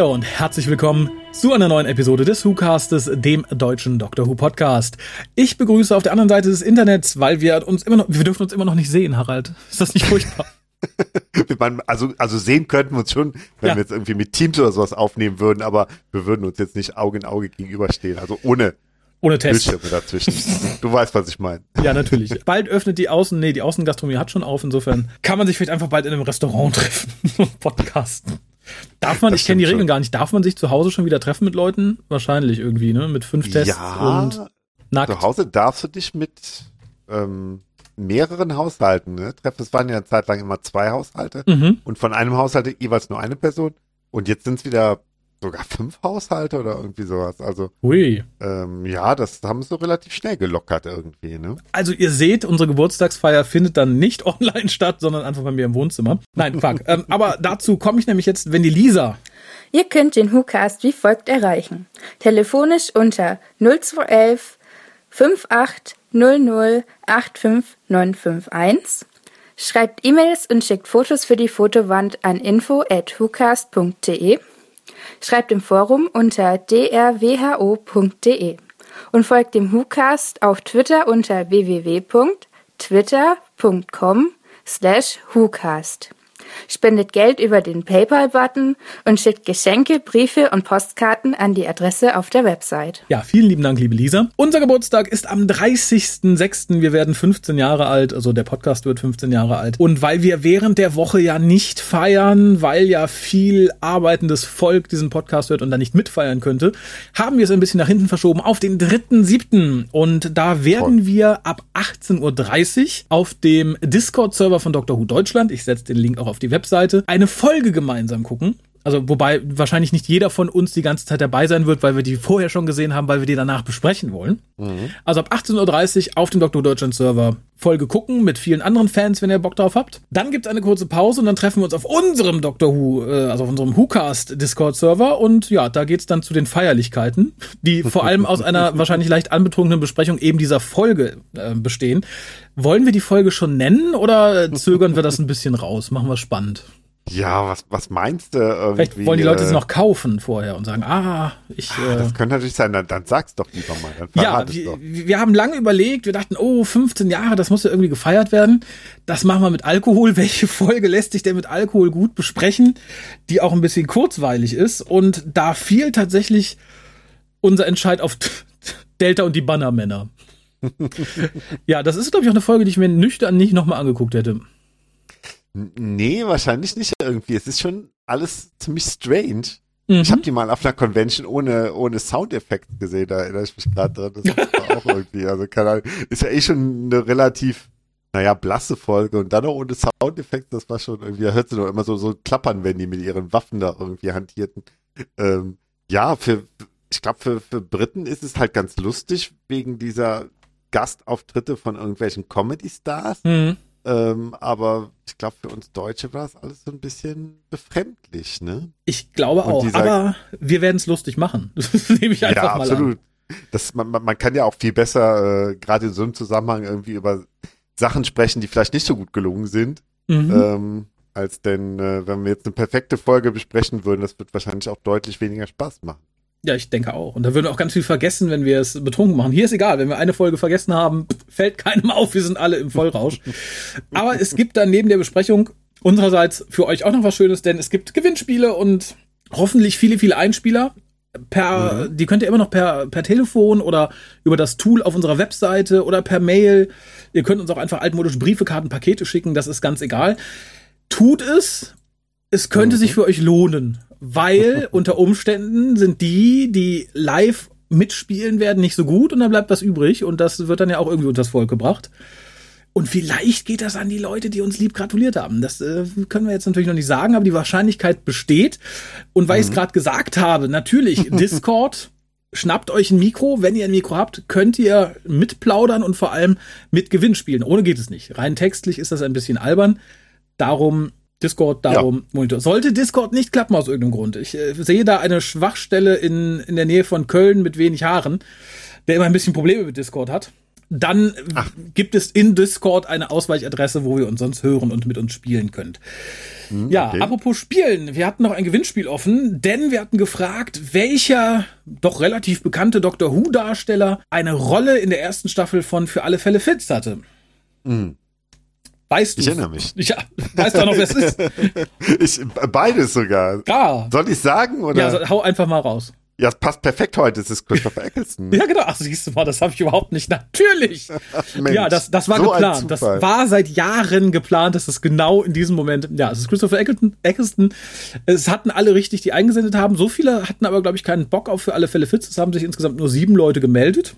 Hallo und herzlich willkommen zu einer neuen Episode des WhoCastes, dem deutschen Doctor Who Podcast. Ich begrüße auf der anderen Seite des Internets, weil wir uns immer noch, wir dürfen uns immer noch nicht sehen, Harald. Ist das nicht furchtbar? also, also sehen könnten wir uns schon, wenn ja. wir jetzt irgendwie mit Teams oder sowas aufnehmen würden, aber wir würden uns jetzt nicht Auge in Auge gegenüberstehen. Also ohne ohne Test. Bildschirme dazwischen. Du weißt, was ich meine. Ja, natürlich. Bald öffnet die Außen, nee, die Außengastronomie hat schon auf, insofern kann man sich vielleicht einfach bald in einem Restaurant treffen und podcasten. Darf man, das ich kenne die Regeln schon. gar nicht, darf man sich zu Hause schon wieder treffen mit Leuten? Wahrscheinlich irgendwie, ne? Mit fünf Tests ja, und nackt. Zu Hause darfst du dich mit ähm, mehreren Haushalten ne, treffen. Es waren ja eine Zeit lang immer zwei Haushalte mhm. und von einem Haushalt jeweils nur eine Person. Und jetzt sind es wieder sogar fünf Haushalte oder irgendwie sowas. Also, Ui. Ähm, ja, das haben sie so relativ schnell gelockert irgendwie. Ne? Also ihr seht, unsere Geburtstagsfeier findet dann nicht online statt, sondern einfach bei mir im Wohnzimmer. Nein, Quark. ähm, aber dazu komme ich nämlich jetzt, wenn die Lisa Ihr könnt den WhoCast wie folgt erreichen. Telefonisch unter 0211 5800 85951. Schreibt E-Mails und schickt Fotos für die Fotowand an info at whocast.de Schreibt im Forum unter drwho.de und folgt dem WhoCast auf Twitter unter www.twitter.com slash WhoCast spendet Geld über den PayPal-Button und schickt Geschenke, Briefe und Postkarten an die Adresse auf der Website. Ja, vielen lieben Dank, liebe Lisa. Unser Geburtstag ist am 30.06. Wir werden 15 Jahre alt, also der Podcast wird 15 Jahre alt. Und weil wir während der Woche ja nicht feiern, weil ja viel arbeitendes Volk diesen Podcast hört und da nicht mitfeiern könnte, haben wir es ein bisschen nach hinten verschoben auf den 3.07. Und da werden Voll. wir ab 18.30 Uhr auf dem Discord-Server von Dr. Who Deutschland, ich setze den Link auch auf die Webseite, eine Folge gemeinsam gucken. Also wobei wahrscheinlich nicht jeder von uns die ganze Zeit dabei sein wird, weil wir die vorher schon gesehen haben, weil wir die danach besprechen wollen. Mhm. Also ab 18.30 Uhr auf dem Dr. Deutschland Server Folge gucken mit vielen anderen Fans, wenn ihr Bock drauf habt. Dann gibt's eine kurze Pause und dann treffen wir uns auf unserem Dr. Who, äh, also auf unserem WhoCast Discord Server und ja, da geht's dann zu den Feierlichkeiten, die vor allem aus einer wahrscheinlich leicht anbetrunkenen Besprechung eben dieser Folge äh, bestehen. Wollen wir die Folge schon nennen oder zögern wir das ein bisschen raus? Machen wir spannend. Ja, was, was meinst du? Irgendwie, Vielleicht wollen die Leute es äh, noch kaufen vorher und sagen, ah, ich. Das äh, könnte natürlich sein, dann, dann sag's doch lieber mal. Dann ja, wir, wir haben lange überlegt, wir dachten, oh, 15 Jahre, das muss ja irgendwie gefeiert werden. Das machen wir mit Alkohol. Welche Folge lässt sich denn mit Alkohol gut besprechen, die auch ein bisschen kurzweilig ist? Und da fiel tatsächlich unser Entscheid auf Delta und die Bannermänner. ja, das ist, glaube ich, auch eine Folge, die ich mir nüchtern nicht nochmal angeguckt hätte. Nee, wahrscheinlich nicht irgendwie. Es ist schon alles ziemlich strange. Mhm. Ich habe die mal auf einer Convention ohne, ohne Soundeffekt gesehen, da erinnere ich mich gerade dran. Das war auch irgendwie, also keine Ahnung, ist ja eh schon eine relativ, naja, blasse Folge und dann noch ohne Soundeffekt, das war schon irgendwie, da hört sie doch immer so, so klappern, wenn die mit ihren Waffen da irgendwie hantierten. Ähm, ja, für, ich glaube, für, für Briten ist es halt ganz lustig, wegen dieser Gastauftritte von irgendwelchen Comedy-Stars. Mhm. Ähm, aber ich glaube, für uns Deutsche war es alles so ein bisschen befremdlich, ne? Ich glaube auch, aber wir werden es lustig machen. Das nehme ich einfach ja, mal absolut. an. Das, man, man kann ja auch viel besser, äh, gerade in so einem Zusammenhang, irgendwie über Sachen sprechen, die vielleicht nicht so gut gelungen sind. Mhm. Ähm, als denn, äh, wenn wir jetzt eine perfekte Folge besprechen würden, das wird wahrscheinlich auch deutlich weniger Spaß machen. Ja, ich denke auch. Und da würden wir auch ganz viel vergessen, wenn wir es betrunken machen. Hier ist egal, wenn wir eine Folge vergessen haben, fällt keinem auf, wir sind alle im Vollrausch. Aber es gibt dann neben der Besprechung unsererseits für euch auch noch was Schönes, denn es gibt Gewinnspiele und hoffentlich viele, viele Einspieler. Per, mhm. die könnt ihr immer noch per, per Telefon oder über das Tool auf unserer Webseite oder per Mail. Ihr könnt uns auch einfach altmodisch Briefe, Karten, Pakete schicken, das ist ganz egal. Tut es. Es könnte mhm. sich für euch lohnen weil unter Umständen sind die, die live mitspielen werden, nicht so gut und dann bleibt was übrig und das wird dann ja auch irgendwie unters Volk gebracht. Und vielleicht geht das an die Leute, die uns lieb gratuliert haben. Das äh, können wir jetzt natürlich noch nicht sagen, aber die Wahrscheinlichkeit besteht. Und weil mhm. ich es gerade gesagt habe, natürlich, Discord, schnappt euch ein Mikro. Wenn ihr ein Mikro habt, könnt ihr mitplaudern und vor allem mit Gewinn spielen. Ohne geht es nicht. Rein textlich ist das ein bisschen albern. Darum Discord darum ja. Monitor. Sollte Discord nicht klappen aus irgendeinem Grund. Ich äh, sehe da eine Schwachstelle in, in der Nähe von Köln mit wenig Haaren, der immer ein bisschen Probleme mit Discord hat. dann Ach. gibt es in Discord eine Ausweichadresse, wo ihr uns sonst hören und mit uns spielen könnt. Hm, ja, okay. apropos Spielen, wir hatten noch ein Gewinnspiel offen, denn wir hatten gefragt, welcher doch relativ bekannte Doctor Who-Darsteller eine Rolle in der ersten Staffel von Für alle Fälle Fitz hatte. Mhm. Weißt du? Ich erinnere mich. Ja, weißt du auch noch, wer es ist? ich, beides sogar. Ja. Soll ich sagen? Oder? Ja, hau einfach mal raus. Ja, es passt perfekt heute. Es ist Christopher Eccleston. ja, genau. Ach, siehst du mal, das habe ich überhaupt nicht. Natürlich. Mensch, ja, das, das war so geplant. Das war seit Jahren geplant, dass es genau in diesem Moment. Ja, es ist Christopher Eccleston. Es hatten alle richtig, die eingesendet haben. So viele hatten aber, glaube ich, keinen Bock auf für alle Fälle Fits. Es haben sich insgesamt nur sieben Leute gemeldet.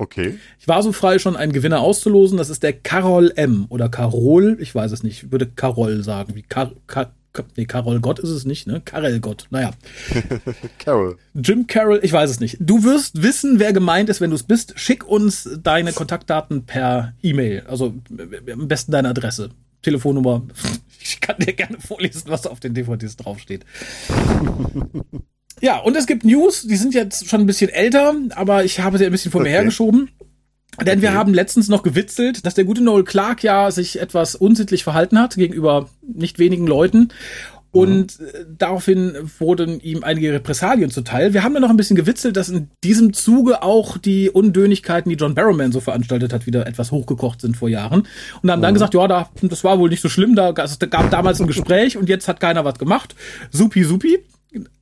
Okay. Ich war so frei, schon einen Gewinner auszulosen. Das ist der Carol M. oder Carol, ich weiß es nicht. Ich würde Carol sagen. Wie Car Car nee, Carol Gott ist es nicht, ne? Karel Gott. Naja. Carol. Jim Carroll, ich weiß es nicht. Du wirst wissen, wer gemeint ist, wenn du es bist. Schick uns deine Kontaktdaten per E-Mail. Also am besten deine Adresse. Telefonnummer. Ich kann dir gerne vorlesen, was auf den DVDs draufsteht. Ja, und es gibt News, die sind jetzt schon ein bisschen älter, aber ich habe sie ein bisschen vor mir hergeschoben. Denn okay. wir haben letztens noch gewitzelt, dass der gute Noel Clark ja sich etwas unsittlich verhalten hat gegenüber nicht wenigen Leuten. Und mhm. daraufhin wurden ihm einige Repressalien zuteil. Wir haben dann noch ein bisschen gewitzelt, dass in diesem Zuge auch die Undönigkeiten, die John Barrowman so veranstaltet hat, wieder etwas hochgekocht sind vor Jahren. Und haben mhm. dann gesagt, ja, da, das war wohl nicht so schlimm, da, es gab damals ein Gespräch und jetzt hat keiner was gemacht. Supi, supi.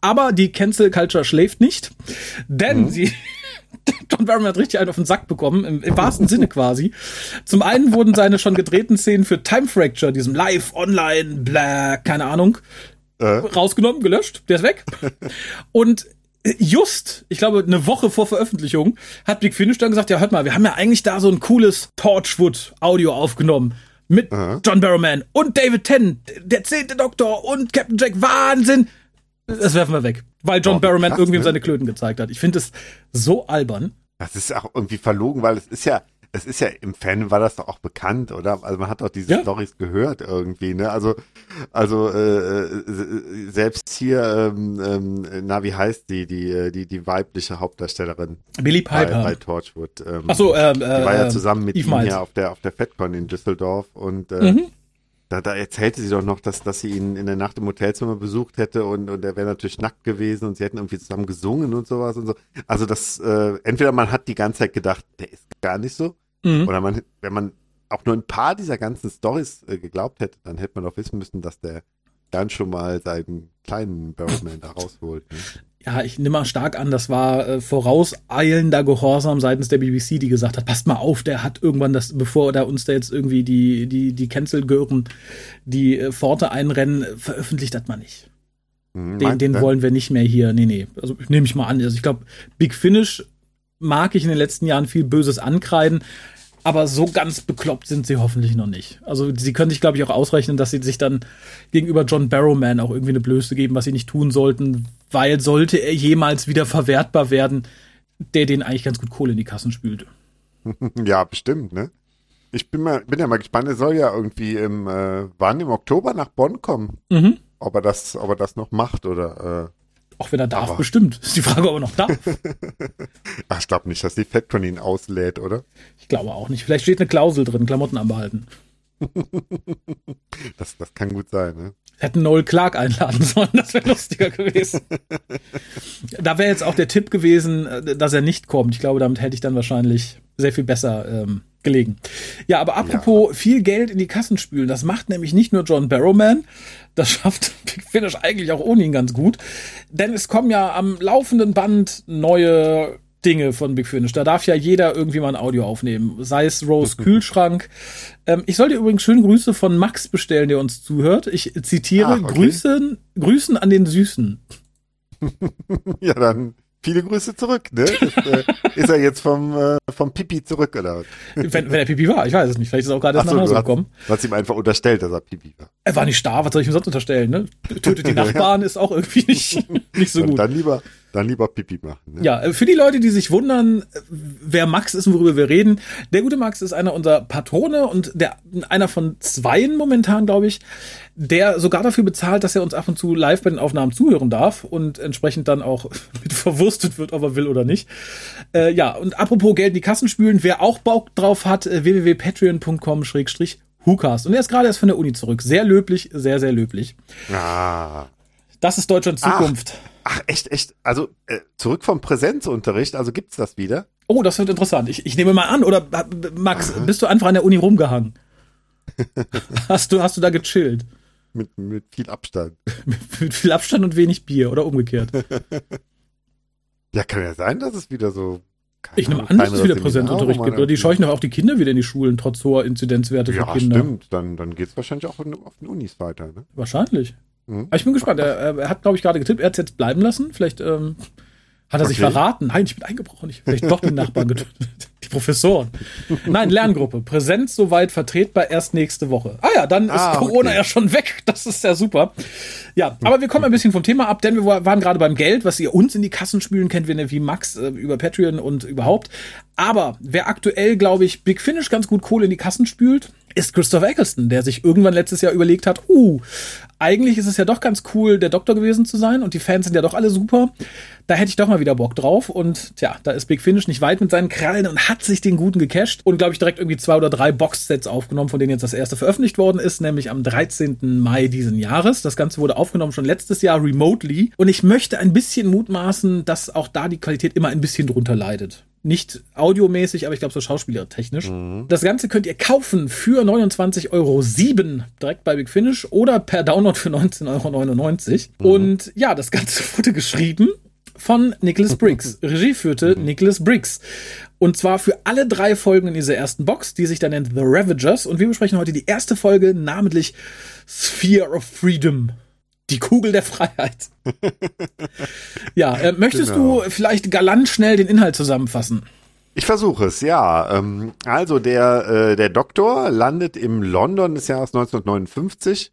Aber die Cancel Culture schläft nicht, denn mhm. sie John Barrowman hat richtig einen auf den Sack bekommen, im, im, wahrsten Sinne quasi. Zum einen wurden seine schon gedrehten Szenen für Time Fracture, diesem Live, Online, bla, keine Ahnung, äh. rausgenommen, gelöscht, der ist weg. Und just, ich glaube, eine Woche vor Veröffentlichung hat Big Finish dann gesagt, ja, hört mal, wir haben ja eigentlich da so ein cooles Torchwood-Audio aufgenommen mit Aha. John Barrowman und David Tennant, der zehnte Doktor und Captain Jack, Wahnsinn. Das werfen wir weg. Weil John oh, Barrowman krass, irgendwem ne? seine Klöten gezeigt hat. Ich finde es so albern. Das ist auch irgendwie verlogen, weil es ist ja, es ist ja im Fan war das doch auch bekannt, oder? Also man hat doch diese ja. Stories gehört irgendwie, ne? Also, also äh, äh, selbst hier, ähm, ähm, na wie heißt die, die, äh, die, die weibliche Hauptdarstellerin? Billy Piper bei, bei Torchwood. Ähm, Ach so, ähm, äh, die war ja zusammen mit Eve ihm hier auf der auf der FedCon in Düsseldorf und äh, mhm da, da erzählte sie doch noch, dass, dass sie ihn in der Nacht im Hotelzimmer besucht hätte und, und er wäre natürlich nackt gewesen und sie hätten irgendwie zusammen gesungen und sowas und so. Also das, äh, entweder man hat die ganze Zeit gedacht, der ist gar nicht so, mhm. oder man, wenn man auch nur ein paar dieser ganzen Stories äh, geglaubt hätte, dann hätte man doch wissen müssen, dass der dann schon mal seinen kleinen Barrowman da rausholt. Ne? ja, ich nehme mal stark an, das war äh, vorauseilender Gehorsam seitens der BBC, die gesagt hat, passt mal auf, der hat irgendwann das, bevor da uns da jetzt irgendwie die, die, die Cancel-Gören die äh, Pforte einrennen, veröffentlicht hat man nicht. Hm, den, den wollen wir nicht mehr hier. Nee, nee. Also nehme ich mal an. Also ich glaube, Big Finish mag ich in den letzten Jahren viel Böses ankreiden. Aber so ganz bekloppt sind sie hoffentlich noch nicht. Also sie können sich, glaube ich, auch ausrechnen, dass sie sich dann gegenüber John Barrowman auch irgendwie eine Blöße geben, was sie nicht tun sollten, weil sollte er jemals wieder verwertbar werden, der den eigentlich ganz gut Kohle in die Kassen spült. Ja, bestimmt, ne? Ich bin, mal, bin ja mal gespannt, er soll ja irgendwie im, äh, wann im Oktober nach Bonn kommen. Mhm. Ob er das, ob er das noch macht oder äh, auch wenn er darf, aber. bestimmt. Ist die Frage, ob er noch darf. Ach, ich glaube nicht, dass die Factron ihn auslädt, oder? Ich glaube auch nicht. Vielleicht steht eine Klausel drin, Klamotten anbehalten. das, das kann gut sein, ne? Hätten Noel Clark einladen sollen, das wäre lustiger gewesen. da wäre jetzt auch der Tipp gewesen, äh, dass er nicht kommt. Ich glaube, damit hätte ich dann wahrscheinlich sehr viel besser ähm, gelegen. Ja, aber apropos ja. viel Geld in die Kassen spülen, das macht nämlich nicht nur John Barrowman, das schafft Big Finish eigentlich auch ohne ihn ganz gut. Denn es kommen ja am laufenden Band neue Dinge von Big Finish. Da darf ja jeder irgendwie mal ein Audio aufnehmen. Sei es Rose Kühlschrank. Ähm, ich soll dir übrigens schöne Grüße von Max bestellen, der uns zuhört. Ich zitiere Ach, okay. Grüßen, Grüßen an den Süßen. ja, dann viele Grüße zurück, ne? Ist, äh, ist er jetzt vom, äh, vom Pipi zurück, oder? Wenn, wenn er Pipi war, ich weiß es nicht. Vielleicht ist er auch gerade erst so, nach Hause gekommen. Du hast ihm einfach unterstellt, dass er Pipi war. Er war nicht starr, was soll ich ihm sonst unterstellen, ne? Tötet die Nachbarn ist auch irgendwie nicht, nicht so gut. Dann lieber, Dann lieber Pipi machen. Ne? Ja, äh, für die Leute, die sich wundern, äh, wer Max ist und worüber wir reden. Der gute Max ist einer unserer Patrone und der einer von zweien momentan, glaube ich, der sogar dafür bezahlt, dass er uns ab und zu live bei den Aufnahmen zuhören darf und entsprechend dann auch mit verwurstet wird, ob er will oder nicht. Äh, ja, und apropos Geld in die Kassen spülen, wer auch Bock drauf hat, äh, www.patreon.com Hucast. Und er ist gerade erst von der Uni zurück. Sehr löblich, sehr, sehr löblich. Ah. Das ist Deutschlands Zukunft. Ach. Ach, echt, echt. Also äh, zurück vom Präsenzunterricht, also gibt's das wieder? Oh, das wird interessant. Ich, ich nehme mal an, oder Max, Aha. bist du einfach an der Uni rumgehangen? hast, du, hast du da gechillt? Mit, mit viel Abstand. mit viel Abstand und wenig Bier oder umgekehrt. ja, kann ja sein, dass es wieder so. Ich nehme an, dass es wieder Präsenzunterricht gibt. Oder die scheuchen doch auch die Kinder wieder in die Schulen, trotz hoher Inzidenzwerte ja, für Kinder. Ja, stimmt. Dann, dann geht es wahrscheinlich auch auf den Unis weiter. Ne? Wahrscheinlich. Mhm. Aber ich bin gespannt. Er, er hat, glaube ich, gerade getippt, er hat es jetzt bleiben lassen. Vielleicht ähm, hat er okay. sich verraten. Nein, ich bin eingebrochen. Ich vielleicht doch die Nachbarn getötet. Die Professoren. Nein, Lerngruppe. Präsenz soweit vertretbar erst nächste Woche. Ah ja, dann ist ah, Corona okay. ja schon weg. Das ist ja super. Ja, aber wir kommen ein bisschen vom Thema ab, denn wir waren gerade beim Geld, was ihr uns in die Kassen spülen kennt, wenn ihr wie Max äh, über Patreon und überhaupt. Aber wer aktuell, glaube ich, Big Finish ganz gut Kohle in die Kassen spült, ist Christopher Eccleston, der sich irgendwann letztes Jahr überlegt hat, uh, eigentlich ist es ja doch ganz cool, der Doktor gewesen zu sein und die Fans sind ja doch alle super. Da hätte ich doch mal wieder Bock drauf und tja, da ist Big Finish nicht weit mit seinen Krallen und hat sich den guten gecached und glaube ich direkt irgendwie zwei oder drei Boxsets aufgenommen, von denen jetzt das erste veröffentlicht worden ist, nämlich am 13. Mai diesen Jahres. Das Ganze wurde aufgenommen schon letztes Jahr remotely und ich möchte ein bisschen mutmaßen, dass auch da die Qualität immer ein bisschen drunter leidet. Nicht audiomäßig, aber ich glaube so schauspielertechnisch. Mhm. Das Ganze könnt ihr kaufen für 29,07 Euro direkt bei Big Finish oder per Download für 19,99 Euro. Mhm. Und ja, das Ganze wurde geschrieben von Nicholas Briggs. Regie führte mhm. Nicholas Briggs. Und zwar für alle drei Folgen in dieser ersten Box, die sich dann nennt The Ravagers. Und wir besprechen heute die erste Folge, namentlich Sphere of Freedom. Die Kugel der Freiheit. ja, äh, möchtest genau. du vielleicht galant schnell den Inhalt zusammenfassen? Ich versuche es, ja. Ähm, also der, äh, der Doktor landet im London des Jahres 1959,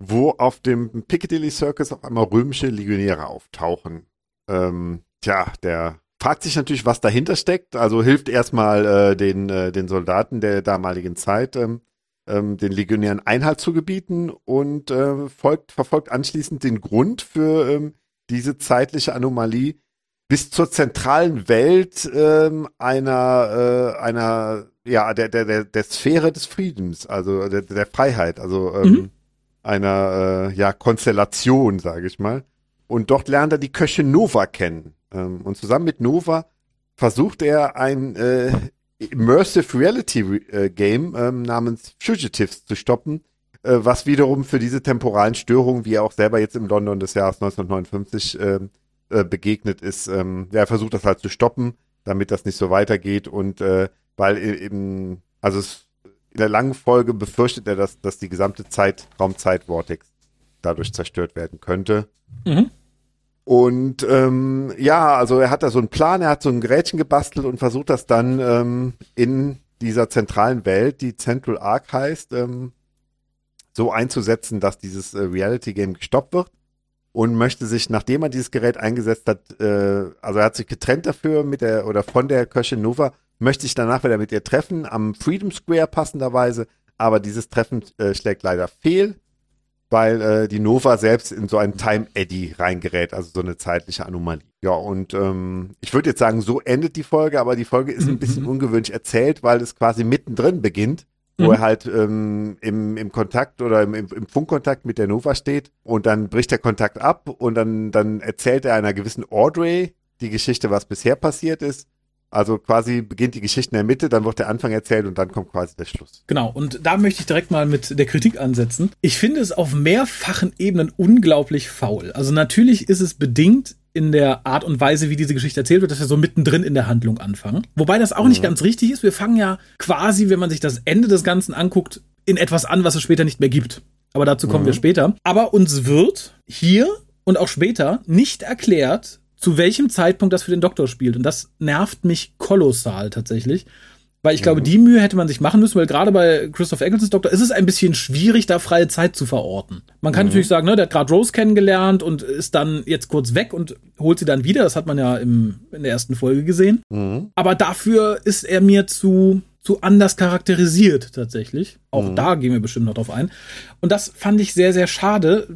wo auf dem Piccadilly Circus auf einmal römische Legionäre auftauchen. Ähm, tja, der fragt sich natürlich, was dahinter steckt. Also hilft erstmal äh, den, äh, den Soldaten der damaligen Zeit, ähm, ähm, den Legionären Einhalt zu gebieten und äh, folgt, verfolgt anschließend den Grund für ähm, diese zeitliche Anomalie bis zur zentralen Welt ähm, einer, äh, einer, ja, der, der, der, der Sphäre des Friedens, also der, der Freiheit, also ähm, mhm. Einer, äh, ja, Konstellation, sage ich mal. Und dort lernt er die Köche Nova kennen. Ähm, und zusammen mit Nova versucht er ein äh, Immersive Reality äh, Game ähm, namens Fugitives zu stoppen, äh, was wiederum für diese temporalen Störungen, wie er auch selber jetzt im London des Jahres 1959 äh, äh, begegnet ist, ähm, er versucht das halt zu stoppen, damit das nicht so weitergeht und äh, weil eben, also es, in der langen Folge befürchtet er, dass, dass die gesamte Zeit, Raumzeit-Vortex dadurch zerstört werden könnte. Mhm. Und ähm, ja, also er hat da so einen Plan, er hat so ein Gerätchen gebastelt und versucht das dann ähm, in dieser zentralen Welt, die Central Arc heißt, ähm, so einzusetzen, dass dieses äh, Reality Game gestoppt wird und möchte sich, nachdem er dieses Gerät eingesetzt hat, äh, also er hat sich getrennt dafür mit der oder von der Köchin Nova, möchte sich danach wieder mit ihr treffen am Freedom Square passenderweise, aber dieses Treffen äh, schlägt leider fehl weil äh, die Nova selbst in so einen Time Eddy reingerät, also so eine zeitliche Anomalie. Ja, und ähm, ich würde jetzt sagen, so endet die Folge, aber die Folge ist ein bisschen ungewöhnlich erzählt, weil es quasi mittendrin beginnt, wo mhm. er halt ähm, im, im Kontakt oder im, im Funkkontakt mit der Nova steht und dann bricht der Kontakt ab und dann, dann erzählt er einer gewissen Audrey die Geschichte, was bisher passiert ist also quasi beginnt die Geschichte in der Mitte, dann wird der Anfang erzählt und dann kommt quasi der Schluss. Genau, und da möchte ich direkt mal mit der Kritik ansetzen. Ich finde es auf mehrfachen Ebenen unglaublich faul. Also natürlich ist es bedingt in der Art und Weise, wie diese Geschichte erzählt wird, dass wir so mittendrin in der Handlung anfangen. Wobei das auch mhm. nicht ganz richtig ist. Wir fangen ja quasi, wenn man sich das Ende des Ganzen anguckt, in etwas an, was es später nicht mehr gibt. Aber dazu kommen mhm. wir später. Aber uns wird hier und auch später nicht erklärt, zu welchem Zeitpunkt das für den Doktor spielt. Und das nervt mich kolossal tatsächlich. Weil ich glaube, mhm. die Mühe hätte man sich machen müssen, weil gerade bei Christoph Ecclestons Doktor ist es ein bisschen schwierig, da freie Zeit zu verorten. Man kann mhm. natürlich sagen, ne, der hat gerade Rose kennengelernt und ist dann jetzt kurz weg und holt sie dann wieder. Das hat man ja im, in der ersten Folge gesehen. Mhm. Aber dafür ist er mir zu, zu anders charakterisiert tatsächlich. Auch mhm. da gehen wir bestimmt noch drauf ein. Und das fand ich sehr, sehr schade.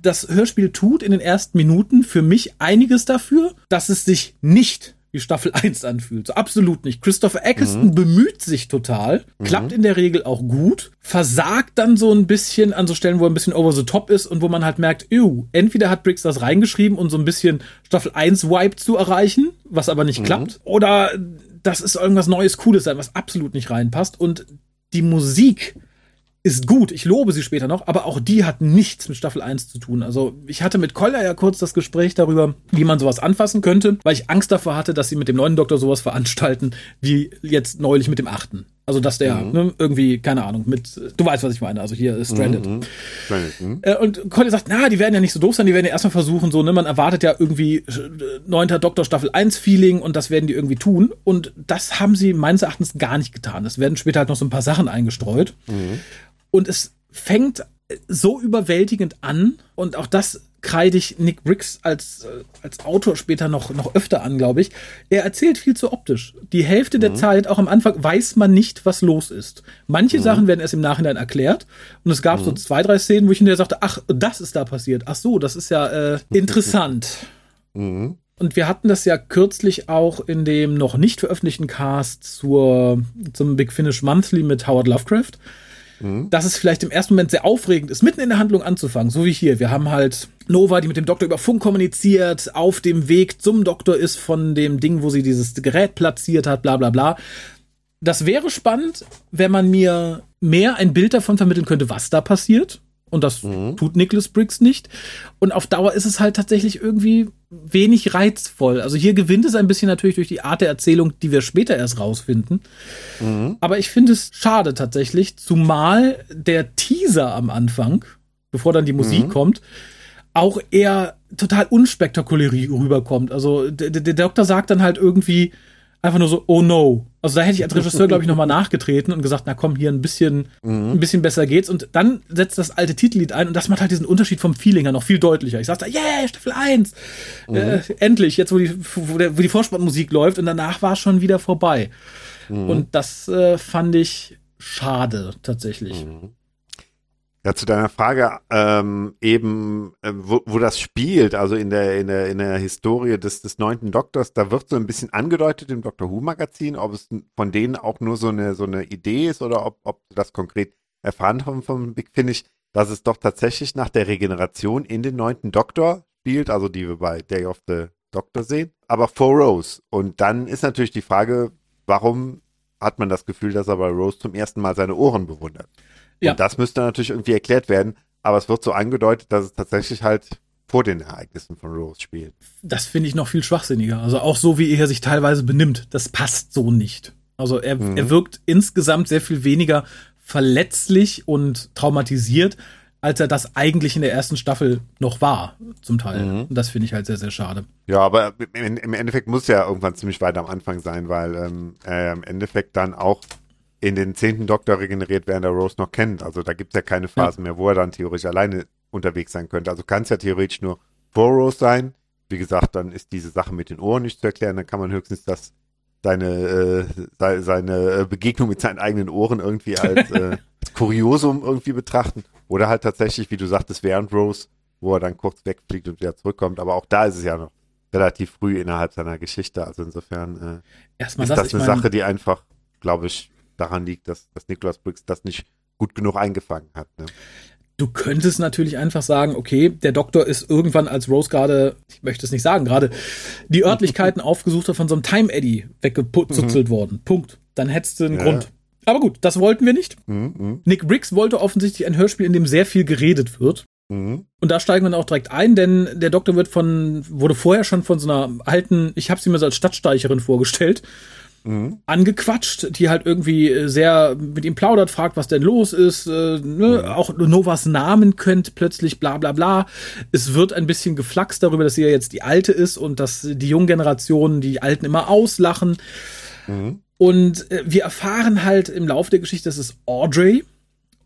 Das Hörspiel tut in den ersten Minuten für mich einiges dafür, dass es sich nicht wie Staffel 1 anfühlt. So absolut nicht. Christopher Eccleston mhm. bemüht sich total, mhm. klappt in der Regel auch gut, versagt dann so ein bisschen an so Stellen, wo er ein bisschen over the top ist und wo man halt merkt, ew, entweder hat Briggs das reingeschrieben, um so ein bisschen Staffel 1 Vibe zu erreichen, was aber nicht mhm. klappt, oder das ist irgendwas Neues, Cooles sein, was absolut nicht reinpasst und die Musik ist gut, ich lobe sie später noch, aber auch die hat nichts mit Staffel 1 zu tun. Also ich hatte mit Koller ja kurz das Gespräch darüber, wie man sowas anfassen könnte, weil ich Angst davor hatte, dass sie mit dem neuen Doktor sowas veranstalten, wie jetzt neulich mit dem achten. Also dass der mhm. ne, irgendwie, keine Ahnung, mit, du weißt, was ich meine, also hier ist Stranded. Mhm. Stranded mhm. Äh, und Collier sagt, na, die werden ja nicht so doof sein, die werden ja erstmal versuchen, so, ne, man erwartet ja irgendwie äh, neunter Doktor Staffel 1 Feeling und das werden die irgendwie tun. Und das haben sie meines Erachtens gar nicht getan. Es werden später halt noch so ein paar Sachen eingestreut. Mhm. Und es fängt so überwältigend an und auch das kreide ich Nick Briggs als, äh, als Autor später noch, noch öfter an, glaube ich. Er erzählt viel zu optisch. Die Hälfte mhm. der Zeit, auch am Anfang, weiß man nicht, was los ist. Manche mhm. Sachen werden erst im Nachhinein erklärt. Und es gab mhm. so zwei, drei Szenen, wo ich hinterher sagte, ach, das ist da passiert. Ach so, das ist ja äh, interessant. Mhm. Und wir hatten das ja kürzlich auch in dem noch nicht veröffentlichten Cast zur, zum Big Finish Monthly mit Howard Lovecraft mhm. dass es vielleicht im ersten Moment sehr aufregend ist, mitten in der Handlung anzufangen. So wie hier. Wir haben halt Nova, die mit dem Doktor über Funk kommuniziert, auf dem Weg zum Doktor ist von dem Ding, wo sie dieses Gerät platziert hat, bla bla bla. Das wäre spannend, wenn man mir mehr ein Bild davon vermitteln könnte, was da passiert. Und das mhm. tut Nicholas Briggs nicht. Und auf Dauer ist es halt tatsächlich irgendwie wenig reizvoll. Also hier gewinnt es ein bisschen natürlich durch die Art der Erzählung, die wir später erst rausfinden. Mhm. Aber ich finde es schade tatsächlich, zumal der Teaser am Anfang, bevor dann die Musik mhm. kommt, auch eher total unspektakulär rüberkommt. Also der, der Doktor sagt dann halt irgendwie, einfach nur so, oh no. Also da hätte ich als Regisseur, glaube ich, nochmal nachgetreten und gesagt, na komm, hier ein bisschen, mhm. ein bisschen besser geht's. Und dann setzt das alte Titellied ein und das macht halt diesen Unterschied vom Feeling her noch viel deutlicher. Ich sag da, yeah, Staffel 1. Mhm. Äh, endlich, jetzt wo die, wo, der, wo die Vorsportmusik läuft und danach war es schon wieder vorbei. Mhm. Und das äh, fand ich schade, tatsächlich. Mhm. Ja, zu deiner Frage ähm, eben, äh, wo, wo das spielt, also in der, in der, in der Historie des, des neunten Doktors, da wird so ein bisschen angedeutet im Doctor Who Magazin, ob es von denen auch nur so eine, so eine Idee ist oder ob, ob das konkret erfahren haben vom Big Finish, dass es doch tatsächlich nach der Regeneration in den neunten Doktor spielt, also die wir bei Day of the Doctor sehen, aber vor Rose. Und dann ist natürlich die Frage, warum hat man das Gefühl, dass er bei Rose zum ersten Mal seine Ohren bewundert? Ja. Und das müsste natürlich irgendwie erklärt werden, aber es wird so angedeutet, dass es tatsächlich halt vor den Ereignissen von Rose spielt. Das finde ich noch viel schwachsinniger. Also auch so, wie er sich teilweise benimmt, das passt so nicht. Also er, mhm. er wirkt insgesamt sehr viel weniger verletzlich und traumatisiert, als er das eigentlich in der ersten Staffel noch war, zum Teil. Mhm. Und das finde ich halt sehr, sehr schade. Ja, aber im, Endeffekt muss ja irgendwann ziemlich weit am Anfang sein, weil ähm, er im Endeffekt dann auch in den zehnten Doktor regeneriert, während er Rose noch kennt. Also da gibt es ja keine Phasen ja. mehr, wo er dann theoretisch alleine unterwegs sein könnte. Also kann es ja theoretisch nur vor Rose sein. Wie gesagt, dann ist diese Sache mit den Ohren nicht zu erklären. Dann kann man höchstens das seine, äh, seine Begegnung mit seinen eigenen Ohren irgendwie als äh, Kuriosum irgendwie betrachten. Oder halt tatsächlich, wie du sagtest, während Rose, wo er dann kurz wegfliegt und wieder zurückkommt. Aber auch da ist es ja noch relativ früh innerhalb seiner Geschichte. Also insofern äh, ist das, das eine Sache, die einfach, glaube ich, daran liegt, dass, dass Nicholas Briggs das nicht gut genug eingefangen hat. Ne? Du könntest natürlich einfach sagen, okay, der Doktor ist irgendwann als Rose gerade, ich möchte es nicht sagen, gerade die Örtlichkeiten aufgesucht hat, von so einem Time Eddy weggezuzelt mhm. worden. Punkt. Dann hättest du einen ja. Grund. Aber gut, das wollten wir nicht. Mhm, mhm. Nick Briggs wollte offensichtlich ein Hörspiel, in dem sehr viel geredet wird. Mhm. Und da steigen wir dann auch direkt ein, denn der Doktor wird von, wurde vorher schon von so einer alten, ich habe sie mir so als Stadtsteicherin vorgestellt, mhm. angequatscht, die halt irgendwie äh, sehr mit ihm plaudert, fragt, was denn los ist, äh, ne? mhm. auch Novas Namen könnt plötzlich bla bla bla. Es wird ein bisschen geflaxt darüber, dass sie ja jetzt die Alte ist und dass die jungen Generationen die Alten immer auslachen. Mhm. Und äh, wir erfahren halt im Laufe der Geschichte, das ist Audrey.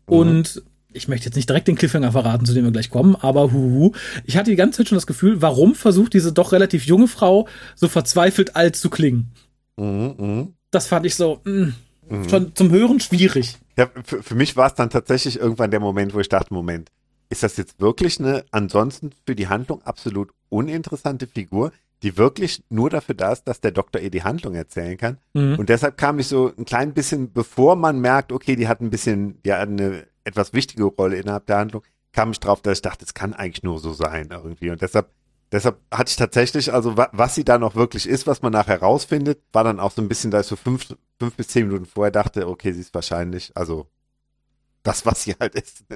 Mhm. Und ich möchte jetzt nicht direkt den Cliffhanger verraten, zu dem wir gleich kommen, aber huhu. Ich hatte die ganze Zeit schon das Gefühl, warum versucht diese doch relativ junge Frau so verzweifelt alt zu klingen? Mhm, mh. Das fand ich so mh, mhm. schon zum Hören schwierig. Ja, für, für mich war es dann tatsächlich irgendwann der Moment, wo ich dachte, Moment, ist das jetzt wirklich eine ansonsten für die Handlung absolut uninteressante Figur, die wirklich nur dafür da ist, dass der Doktor ihr die Handlung erzählen kann. Mhm. Und deshalb kam ich so ein klein bisschen, bevor man merkt, okay, die hat ein bisschen, ja, eine etwas wichtige Rolle innerhalb der Handlung, kam ich drauf, dass ich dachte, es kann eigentlich nur so sein irgendwie. Und deshalb, deshalb hatte ich tatsächlich, also was sie da noch wirklich ist, was man nachher rausfindet, war dann auch so ein bisschen, da ich so fünf, fünf bis zehn Minuten vorher dachte, okay, sie ist wahrscheinlich, also das, was sie halt ist.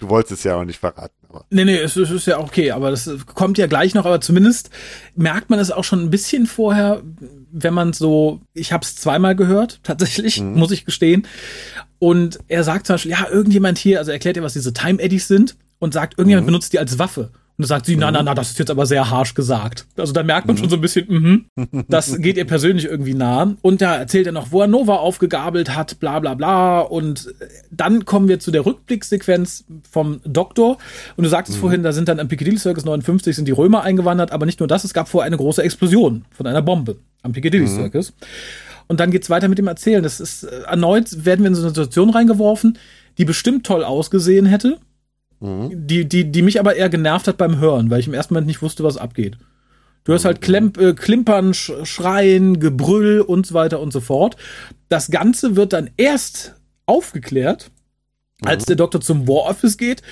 Du wolltest es ja auch nicht verraten. Aber. Nee, nee, es, es, ist ja okay, aber das kommt ja gleich noch, aber zumindest merkt man es auch schon ein bisschen vorher, wenn man so, ich habe es zweimal gehört, tatsächlich, mhm. muss ich gestehen. Und er sagt zum Beispiel, ja, irgendjemand hier, also erklärt ihr, was diese Time Eddies sind und sagt, irgendjemand mhm. benutzt die als Waffe. Und da sagt sie, na, na, mhm. na, das ist jetzt aber sehr harsh gesagt. Also da merkt man mhm. schon so ein bisschen, mhm, das geht ihr persönlich irgendwie nah. Und da erzählt er noch, wo er Nova aufgegabelt hat, bla bla bla. Und dann kommen wir zu der Rückblicksequenz vom Doktor. Und du sagtest mhm. vorhin, da sind dann am Piccadilly Circus 59 sind die Römer eingewandert, aber nicht nur das, es gab vorher eine große Explosion von einer Bombe am Piccadilly mhm. Circus. Und dann geht's weiter mit dem Erzählen. Das ist äh, erneut werden wir in so eine Situation reingeworfen, die bestimmt toll ausgesehen hätte Mhm. Die, die, die mich aber eher genervt hat beim Hören, weil ich im ersten Moment nicht wusste, was abgeht. Du hast halt Klemp, äh, Klimpern, Schreien, Gebrüll und so weiter und so fort. Das Ganze wird dann erst aufgeklärt, als mhm. der Doktor zum War Office geht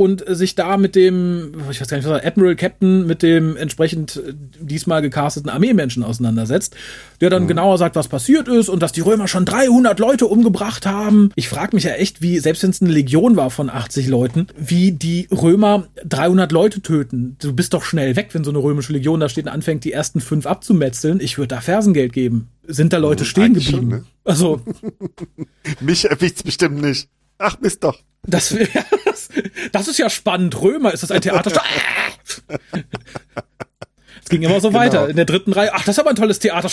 und sich da mit dem, ich weiß gar nicht, was war, Admiral Captain mit dem entsprechend äh, diesmal gecasteten Armeemenschen auseinandersetzt, der dann mhm. genauer sagt, was passiert ist und dass die Römer schon 300 Leute umgebracht haben. Ich frage mich ja echt, wie, selbst wenn es eine Legion war von 80 Leuten, wie die Römer 300 Leute töten. Du bist doch schnell weg, wenn so eine römische Legion da steht und anfängt, die ersten fünf abzumetzeln. Ich würde da Fersengeld geben. Sind da Leute mhm, stehen geblieben? Schon, ne? Also. Mich erwischt's bestimmt nicht. Ach, Mist doch. Das, das ist ja spannend. Römer, ist das ein Theater? es ging immer so weiter. Genau. In der dritten Reihe, ach, das ist aber ein tolles Theater.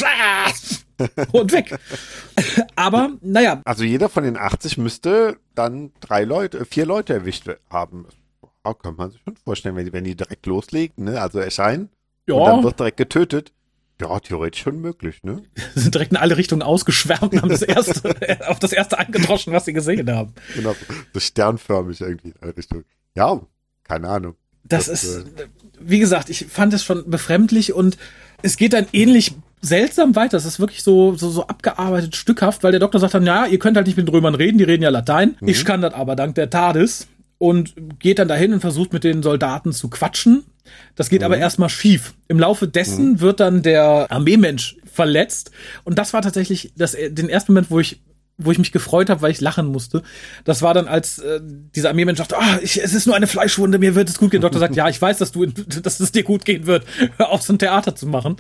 Und weg. Aber, naja. Also jeder von den 80 müsste dann drei Leute, vier Leute erwischt haben. Kann man sich schon vorstellen, wenn die, wenn die direkt loslegen, ne? Also erscheinen. Ja. Und dann wird direkt getötet. Ja, theoretisch schon möglich, ne? Sind direkt in alle Richtungen ausgeschwärmt und haben das erste, auf das erste angedroschen, was sie gesehen haben. Genau, so sternförmig irgendwie in alle Richtungen. Ja, keine Ahnung. Das, das ist, äh, wie gesagt, ich fand es schon befremdlich und es geht dann ähnlich seltsam weiter. Es ist wirklich so, so, so abgearbeitet, stückhaft, weil der Doktor sagt dann, ja, ihr könnt halt nicht mit den Römern reden, die reden ja Latein. Mhm. Ich kann das aber dank der TARDIS und geht dann dahin und versucht mit den Soldaten zu quatschen. Das geht mhm. aber erstmal schief. Im Laufe dessen mhm. wird dann der Armeemensch verletzt. Und das war tatsächlich das, den ersten Moment, wo ich wo ich mich gefreut habe, weil ich lachen musste. Das war dann, als äh, dieser Armeemensch sagte, ah, ich, es ist nur eine Fleischwunde, mir wird es gut gehen. Der Doktor sagt, ja, ich weiß, dass du, dass es dir gut gehen wird. Hör auf, so ein Theater zu machen.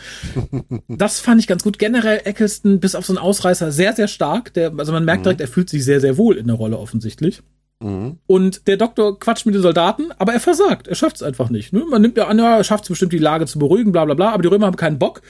Das fand ich ganz gut. Generell Eccleston bis auf so einen Ausreißer sehr, sehr stark. Der, also man merkt mhm. direkt, er fühlt sich sehr, sehr wohl in der Rolle offensichtlich. Mhm. Und der Doktor quatscht mit den Soldaten, aber er versagt. Er schafft es einfach nicht. Ne? Man nimmt ja an, ja, er schafft es bestimmt, die Lage zu beruhigen, bla bla bla, aber die Römer haben keinen Bock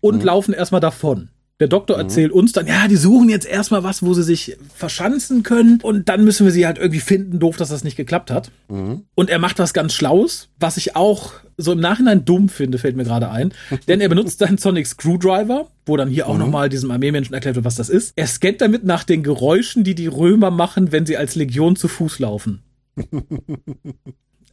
und mhm. laufen erstmal davon. Der Doktor mhm. erzählt uns dann, ja, die suchen jetzt erstmal was, wo sie sich verschanzen können und dann müssen wir sie halt irgendwie finden. Doof, dass das nicht geklappt hat. Mhm. Und er macht was ganz Schlaues, was ich auch so im Nachhinein dumm finde, fällt mir gerade ein. Denn er benutzt seinen Sonic Screwdriver, wo dann hier auch mhm. nochmal diesem Armeemenschen erklärt wird, was das ist. Er scannt damit nach den Geräuschen, die die Römer machen, wenn sie als Legion zu Fuß laufen.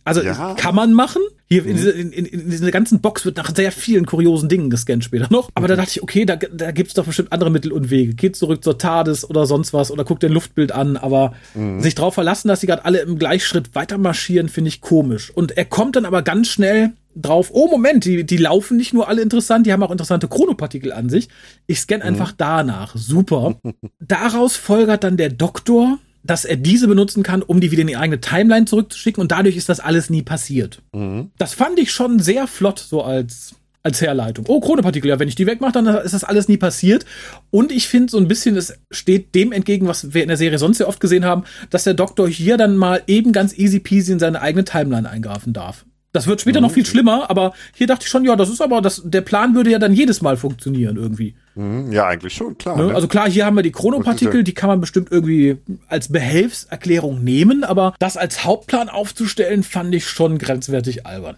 Also ja. kann man machen. Hier mhm. in, diese, in, in, in dieser ganzen Box wird nach sehr vielen kuriosen Dingen gescannt später noch. Aber da dachte ich, okay, da, da gibt es doch bestimmt andere Mittel und Wege. Geht zurück zur TARDIS oder sonst was oder guckt den Luftbild an. Aber mhm. sich darauf verlassen, dass sie gerade alle im Gleichschritt weiter marschieren, finde ich komisch. Und er kommt dann aber ganz schnell drauf, oh Moment, die, die laufen nicht nur alle interessant, die haben auch interessante Chronopartikel an sich. Ich scanne mhm. einfach danach. Super. Daraus folgert dann der Doktor, dass er diese benutzen kann, um die wieder in die eigene Timeline zurückzuschicken und dadurch ist das alles nie passiert. Mhm. Das fand ich schon sehr flott, so als als Herleitung. Oh, Chronopartikel, ja, wenn ich die wegmache, dann ist das alles nie passiert. Und ich finde so ein bisschen, es steht dem entgegen, was wir in der Serie sonst sehr oft gesehen haben, dass der Doktor hier dann mal eben ganz easy peasy in seine eigene Timeline eingreifen darf. Das wird später mhm. noch viel schlimmer, aber hier dachte ich schon, ja, das ist aber, das, der Plan würde ja dann jedes Mal funktionieren irgendwie. Mhm, ja, eigentlich schon, klar. Ne? Ne? Also klar, hier haben wir die Chronopartikel, die kann man bestimmt irgendwie als Behelfserklärung nehmen, aber das als Hauptplan aufzustellen, fand ich schon grenzwertig albern.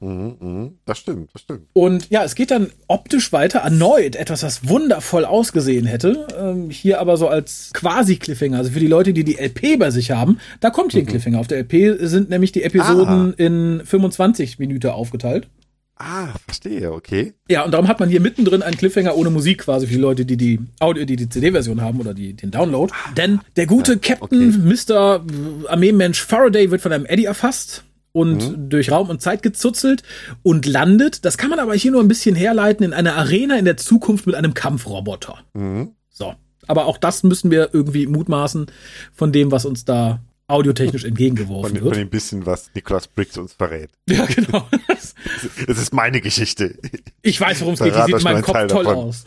Mhm, mhm. Das stimmt, das stimmt. Und ja, es geht dann optisch weiter, erneut etwas, was wundervoll ausgesehen hätte. Ähm, hier aber so als quasi-Cliffhanger. Also für die Leute, die die LP bei sich haben, da kommt hier mhm. ein Cliffhanger. Auf der LP sind nämlich die Episoden ah. in 25 Minuten aufgeteilt. Ah, verstehe, okay. Ja, und darum hat man hier mittendrin einen Cliffhanger ohne Musik quasi für die Leute, die die Audio, die die CD-Version haben oder die, den Download. Ah, Denn der gute ja, Captain okay. Mr. Armeemensch Faraday wird von einem Eddie erfasst und mhm. durch Raum und Zeit gezuzelt und landet. Das kann man aber hier nur ein bisschen herleiten in einer Arena in der Zukunft mit einem Kampfroboter. Mhm. So. Aber auch das müssen wir irgendwie mutmaßen von dem, was uns da audiotechnisch entgegengeworfen von, wird. Von dem bisschen, was Nicholas Briggs uns verrät. Ja, genau. Es ist meine Geschichte. Ich weiß, worum es geht. Die sieht in meinem Kopf Teil toll davon. aus.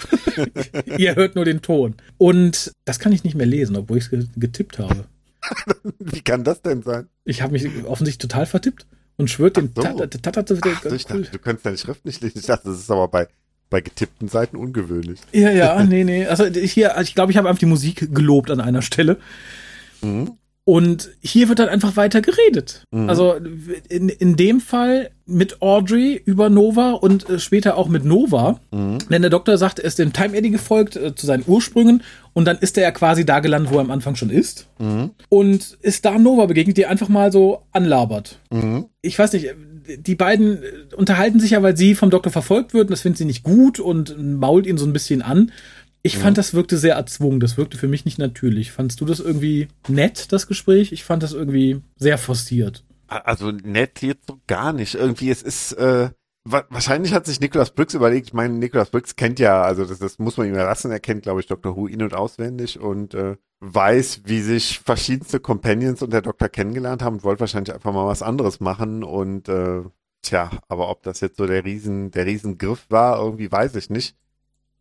Ihr hört nur den Ton. Und das kann ich nicht mehr lesen, obwohl ich es getippt habe. Wie kann das denn sein? Ich habe mich offensichtlich total vertippt und schwört den so. Tata. Du kannst deine Schrift nicht lesen. Ich dachte, das ist aber bei, bei getippten Seiten ungewöhnlich. Ja, ja, nee, nee. Also hier, ich glaube, ich habe einfach die Musik gelobt an einer Stelle. Mhm. Und hier wird dann einfach weiter geredet. Mhm. Also in, in dem Fall mit Audrey über Nova und äh, später auch mit Nova. Mhm. Denn der Doktor sagt, er ist dem Time Eddy gefolgt äh, zu seinen Ursprüngen und dann ist er ja quasi da gelandet, wo er am Anfang schon ist. Mhm. Und ist da Nova begegnet, die einfach mal so anlabert. Mhm. Ich weiß nicht, die beiden unterhalten sich ja, weil sie vom Doktor verfolgt wird und das findet sie nicht gut und mault ihn so ein bisschen an. Ich fand, das wirkte sehr erzwungen. Das wirkte für mich nicht natürlich. Fandst du das irgendwie nett, das Gespräch? Ich fand das irgendwie sehr forciert. Also nett jetzt so gar nicht. Irgendwie, es ist, äh, wahrscheinlich hat sich Nicholas Briggs überlegt, ich meine, Nicholas Briggs kennt ja, also das, das muss man ihm erlassen, er kennt, glaube ich, Dr. Who in- und auswendig und äh, weiß, wie sich verschiedenste Companions und der Doktor kennengelernt haben und wollte wahrscheinlich einfach mal was anderes machen und äh, tja, aber ob das jetzt so der Riesen, der Riesengriff war, irgendwie weiß ich nicht.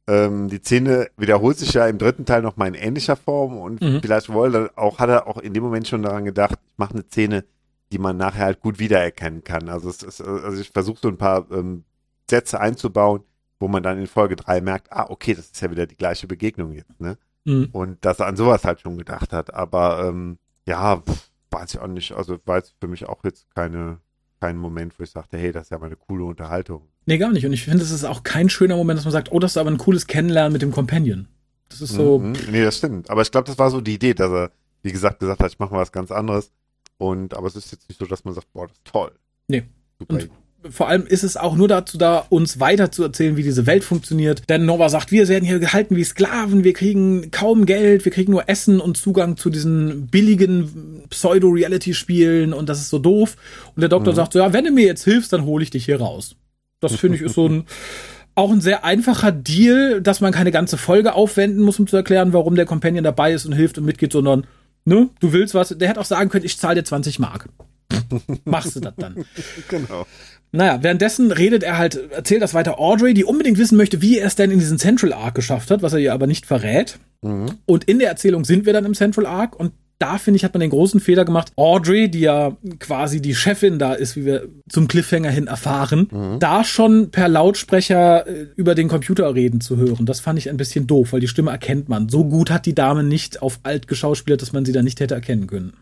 Ähm, die Szene wiederholt sich ja im dritten Teil noch mal in ähnlicher Form und mhm. vielleicht wollte auch, hat er auch in dem Moment schon daran gedacht, ich mache eine Szene, die man nachher halt gut wiedererkennen kann. Also, es ist, also ich versuche so ein paar ähm, Sätze einzubauen, wo man dann in Folge drei merkt, ah, okay, das ist ja wieder die gleiche Begegnung jetzt, ne? Mhm. Und dass er an sowas halt schon gedacht hat. Aber ähm, ja, pff, weiß ich auch nicht. Also war es für mich auch jetzt keine, kein Moment, wo ich sagte, hey, das ist ja mal eine coole Unterhaltung. Nee, gar nicht. Und ich finde, es ist auch kein schöner Moment, dass man sagt, oh, das ist aber ein cooles Kennenlernen mit dem Companion. Das ist so. Mhm. Nee, das stimmt. Aber ich glaube, das war so die Idee, dass er, wie gesagt, gesagt hat, ich mache mal was ganz anderes. Und, aber es ist jetzt nicht so, dass man sagt, boah, das ist toll. Nee. Super. Und vor allem ist es auch nur dazu da, uns weiter zu erzählen, wie diese Welt funktioniert. Denn Nova sagt, wir werden hier gehalten wie Sklaven, wir kriegen kaum Geld, wir kriegen nur Essen und Zugang zu diesen billigen Pseudo-Reality-Spielen und das ist so doof. Und der Doktor mhm. sagt so, ja, wenn du mir jetzt hilfst, dann hole ich dich hier raus. Das finde ich ist so ein auch ein sehr einfacher Deal, dass man keine ganze Folge aufwenden muss, um zu erklären, warum der Companion dabei ist und hilft und mitgeht, sondern, ne, du willst was. Der hätte auch sagen können, ich zahle dir 20 Mark. Machst du das dann. Genau. Naja, währenddessen redet er halt, erzählt das weiter Audrey, die unbedingt wissen möchte, wie er es denn in diesen Central Arc geschafft hat, was er ihr aber nicht verrät. Mhm. Und in der Erzählung sind wir dann im Central Arc und da finde ich, hat man den großen Fehler gemacht. Audrey, die ja quasi die Chefin da ist, wie wir zum Cliffhanger hin erfahren, mhm. da schon per Lautsprecher äh, über den Computer reden zu hören. Das fand ich ein bisschen doof, weil die Stimme erkennt man. So gut hat die Dame nicht auf alt geschauspielert, dass man sie da nicht hätte erkennen können.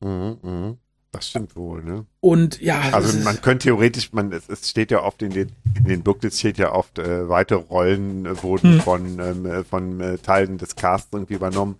Mhm, mh. Das stimmt wohl, ne? Und ja. Also man könnte theoretisch, man, es, es, steht ja oft in den, in den Booklets steht ja oft, äh, weitere Rollen äh, wurden hm. von, ähm, äh, von äh, Teilen des Casts irgendwie übernommen.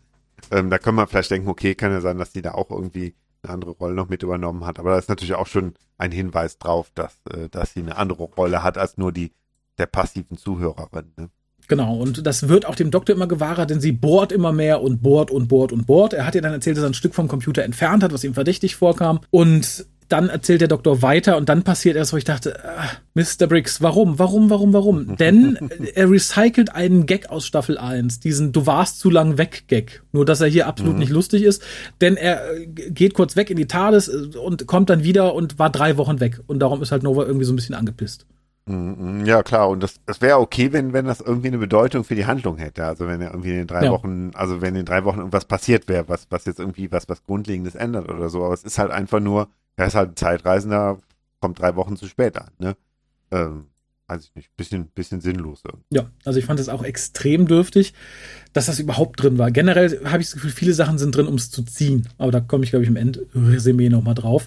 Ähm, da kann man vielleicht denken, okay, kann ja sein, dass die da auch irgendwie eine andere Rolle noch mit übernommen hat. Aber da ist natürlich auch schon ein Hinweis drauf, dass, äh, dass sie eine andere Rolle hat als nur die der passiven Zuhörerin. Ne? Genau, und das wird auch dem Doktor immer gewahrer, denn sie bohrt immer mehr und bohrt und bohrt und bohrt. Er hat ihr dann erzählt, dass er ein Stück vom Computer entfernt hat, was ihm verdächtig vorkam. Und dann erzählt der Doktor weiter und dann passiert erst, wo ich dachte, ah, Mr. Briggs, warum, warum, warum, warum? Denn er recycelt einen Gag aus Staffel 1, diesen Du warst zu lang weg Gag. Nur, dass er hier absolut mhm. nicht lustig ist, denn er äh, geht kurz weg in die TARDIS äh, und kommt dann wieder und war drei Wochen weg. Und darum ist halt Nova irgendwie so ein bisschen angepisst. Mhm, mhm. Ja, klar. Und das, das wäre okay, wenn, wenn das irgendwie eine Bedeutung für die Handlung hätte. Also wenn er irgendwie in den drei ja. Wochen, also wenn in drei Wochen irgendwas passiert wäre, was, was jetzt irgendwie was, was Grundlegendes ändert oder so. Aber es ist halt einfach nur, er ist halt ein Zeitreisender, kommt drei Wochen zu spät an, ne? Ähm, weiß ich nicht, bisschen, bisschen sinnlos. Irgendwie. Ja, also ich fand es auch extrem dürftig, dass das überhaupt drin war. Generell habe ich das Gefühl, viele Sachen sind drin, um es zu ziehen. Aber da komme ich, glaube ich, im Endresümee nochmal drauf.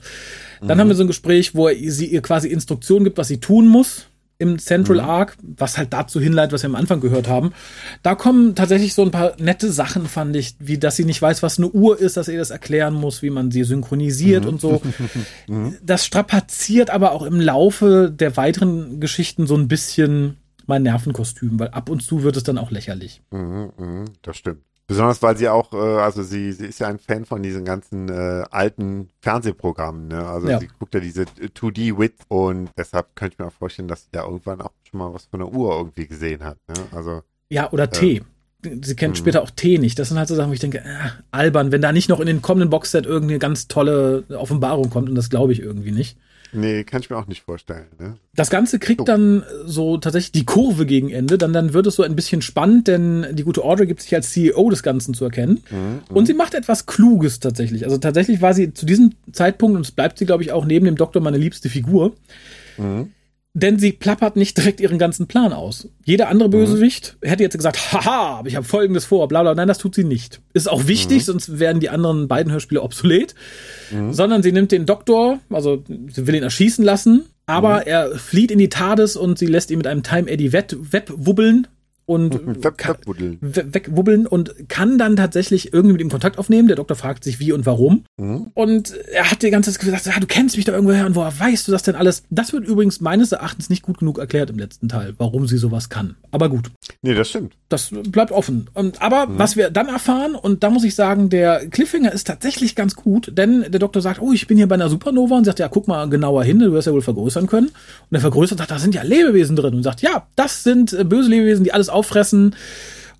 Dann mhm. haben wir so ein Gespräch, wo er sie ihr quasi Instruktionen gibt, was sie tun muss im Central mhm. Arc, was halt dazu hinleitet, was wir am Anfang gehört haben. Da kommen tatsächlich so ein paar nette Sachen, fand ich, wie dass sie nicht weiß, was eine Uhr ist, dass er das erklären muss, wie man sie synchronisiert mhm. und so. Mhm. Das strapaziert aber auch im Laufe der weiteren Geschichten so ein bisschen mein Nervenkostüm, weil ab und zu wird es dann auch lächerlich. Mhm, mh, das stimmt. Besonders weil sie auch, äh, also sie, sie ist ja ein Fan von diesen ganzen äh, alten Fernsehprogrammen, ne? Also ja. sie guckt ja diese 2D-Wit und deshalb könnte ich mir auch vorstellen, dass sie da irgendwann auch schon mal was von der Uhr irgendwie gesehen hat. Ne? Also ja, oder äh, T. Sie kennt mh. später auch T nicht. Das sind halt so Sachen, wo ich denke, äh, albern, wenn da nicht noch in den kommenden Boxset irgendeine ganz tolle Offenbarung kommt und das glaube ich irgendwie nicht. Nee, kann ich mir auch nicht vorstellen. Ne? Das Ganze kriegt so. dann so tatsächlich die Kurve gegen Ende. Dann, dann wird es so ein bisschen spannend, denn die gute Audrey gibt sich als CEO des Ganzen zu erkennen. Mhm, und sie macht etwas Kluges tatsächlich. Also tatsächlich war sie zu diesem Zeitpunkt, und es bleibt sie, glaube ich, auch neben dem Doktor meine liebste Figur. Mhm denn sie plappert nicht direkt ihren ganzen Plan aus. Jeder andere Bösewicht mhm. hätte jetzt gesagt, haha, ich habe folgendes vor, bla bla. Nein, das tut sie nicht. Ist auch wichtig, mhm. sonst werden die anderen beiden Hörspiele obsolet. Mhm. Sondern sie nimmt den Doktor, also sie will ihn erschießen lassen, aber mhm. er flieht in die TARDIS und sie lässt ihn mit einem Time Eddy Web wubbeln und wegwubbeln. wegwubbeln und kann dann tatsächlich irgendwie mit ihm Kontakt aufnehmen. Der Doktor fragt sich wie und warum. Mhm. Und er hat die ganze Zeit gesagt, ja, du kennst mich da irgendwoher und woher weißt du das denn alles? Das wird übrigens meines Erachtens nicht gut genug erklärt im letzten Teil, warum sie sowas kann. Aber gut. Nee, das stimmt. Das bleibt offen. Und, aber mhm. was wir dann erfahren, und da muss ich sagen, der Cliffhanger ist tatsächlich ganz gut, denn der Doktor sagt, oh, ich bin hier bei einer Supernova und sagt, ja, guck mal genauer hin, du wirst ja wohl vergrößern können. Und er vergrößert sagt, da sind ja Lebewesen drin und sagt, ja, das sind äh, böse Lebewesen, die alles auffressen.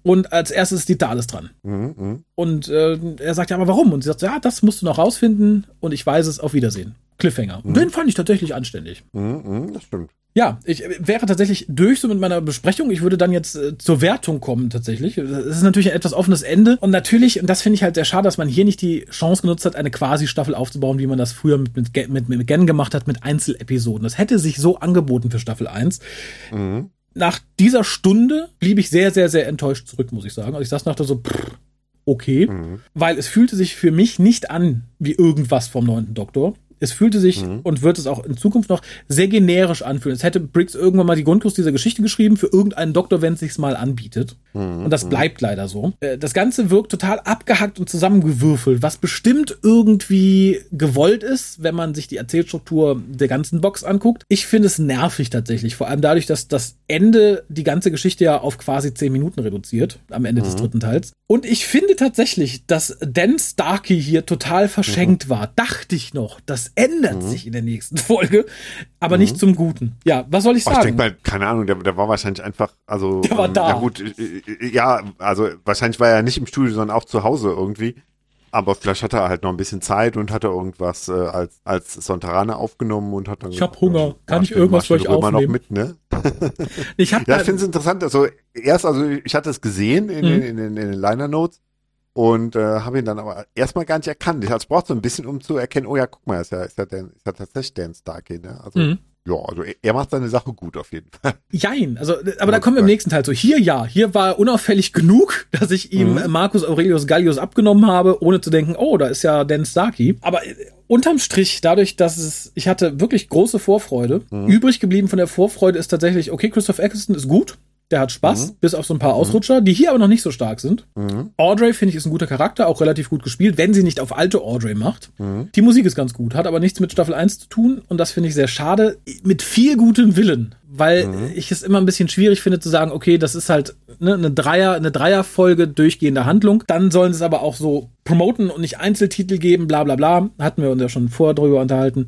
Und als erstes ist die Thales dran. Mhm, mh. Und äh, er sagt, ja, aber warum? Und sie sagt, ja, das musst du noch rausfinden und ich weiß es, auf Wiedersehen. Cliffhanger. Mhm. Den fand ich tatsächlich anständig. Mhm, mh, das stimmt. Ja, ich wäre tatsächlich durch so mit meiner Besprechung. Ich würde dann jetzt äh, zur Wertung kommen tatsächlich. Es ist natürlich ein etwas offenes Ende. Und natürlich, und das finde ich halt sehr schade, dass man hier nicht die Chance genutzt hat, eine Quasi-Staffel aufzubauen, wie man das früher mit, mit, mit, mit Gen gemacht hat, mit Einzelepisoden. Das hätte sich so angeboten für Staffel 1. Mhm nach dieser Stunde blieb ich sehr, sehr, sehr enttäuscht zurück, muss ich sagen. Also ich saß nach da so, pff, okay, mhm. weil es fühlte sich für mich nicht an wie irgendwas vom neunten Doktor. Es fühlte sich mhm. und wird es auch in Zukunft noch sehr generisch anfühlen. Es hätte Briggs irgendwann mal die Grundkurs dieser Geschichte geschrieben für irgendeinen Doktor, wenn es sich mal anbietet. Mhm. Und das mhm. bleibt leider so. Äh, das Ganze wirkt total abgehackt und zusammengewürfelt, was bestimmt irgendwie gewollt ist, wenn man sich die Erzählstruktur der ganzen Box anguckt. Ich finde es nervig tatsächlich, vor allem dadurch, dass das Ende die ganze Geschichte ja auf quasi zehn Minuten reduziert, am Ende des mhm. dritten Teils. Und ich finde tatsächlich, dass Dan Starkey hier total verschenkt mhm. war. Dachte ich noch. Das ändert mhm. sich in der nächsten Folge, aber mhm. nicht zum Guten. Ja, was soll ich sagen? Oh, ich denke mal, keine Ahnung, der, der war wahrscheinlich einfach, also. Der war ähm, da. Ja, gut, äh, äh, ja, also wahrscheinlich war er nicht im Studio, sondern auch zu Hause irgendwie. Aber vielleicht hat er halt noch ein bisschen Zeit und hat er irgendwas äh, als, als Sontaraner aufgenommen und hat dann. Ich habe Hunger. Kann ich irgendwas für euch aufnehmen? noch mit, ne? ich hab ja, ich finde es interessant. Also erst, also ich hatte es gesehen in, mhm. in, in, in den Liner Notes und äh, habe ihn dann aber erstmal gar nicht erkannt. Ich also, brauchte so ein bisschen, um zu erkennen, oh ja, guck mal, ist ja, ist ja, Dan, ist ja tatsächlich Dan Starkey, ne? Also mhm. Ja, also er macht seine Sache gut auf jeden Fall. Jein, also aber da kommen wir im nächsten Teil zu. Hier ja, hier war unauffällig genug, dass ich ihm mhm. Marcus Aurelius Gallius abgenommen habe, ohne zu denken, oh, da ist ja Dan Starkey. Aber äh, unterm Strich, dadurch, dass es, ich hatte wirklich große Vorfreude. Mhm. Übrig geblieben von der Vorfreude ist tatsächlich, okay, Christoph Eccleston ist gut. Der hat Spaß, mhm. bis auf so ein paar mhm. Ausrutscher, die hier aber noch nicht so stark sind. Mhm. Audrey, finde ich, ist ein guter Charakter, auch relativ gut gespielt, wenn sie nicht auf alte Audrey macht. Mhm. Die Musik ist ganz gut, hat aber nichts mit Staffel 1 zu tun und das finde ich sehr schade. Mit viel gutem Willen, weil mhm. ich es immer ein bisschen schwierig finde zu sagen, okay, das ist halt ne, eine Dreier, eine Dreierfolge durchgehende Handlung. Dann sollen sie es aber auch so promoten und nicht Einzeltitel geben, bla bla bla. Hatten wir uns ja schon vorher drüber unterhalten.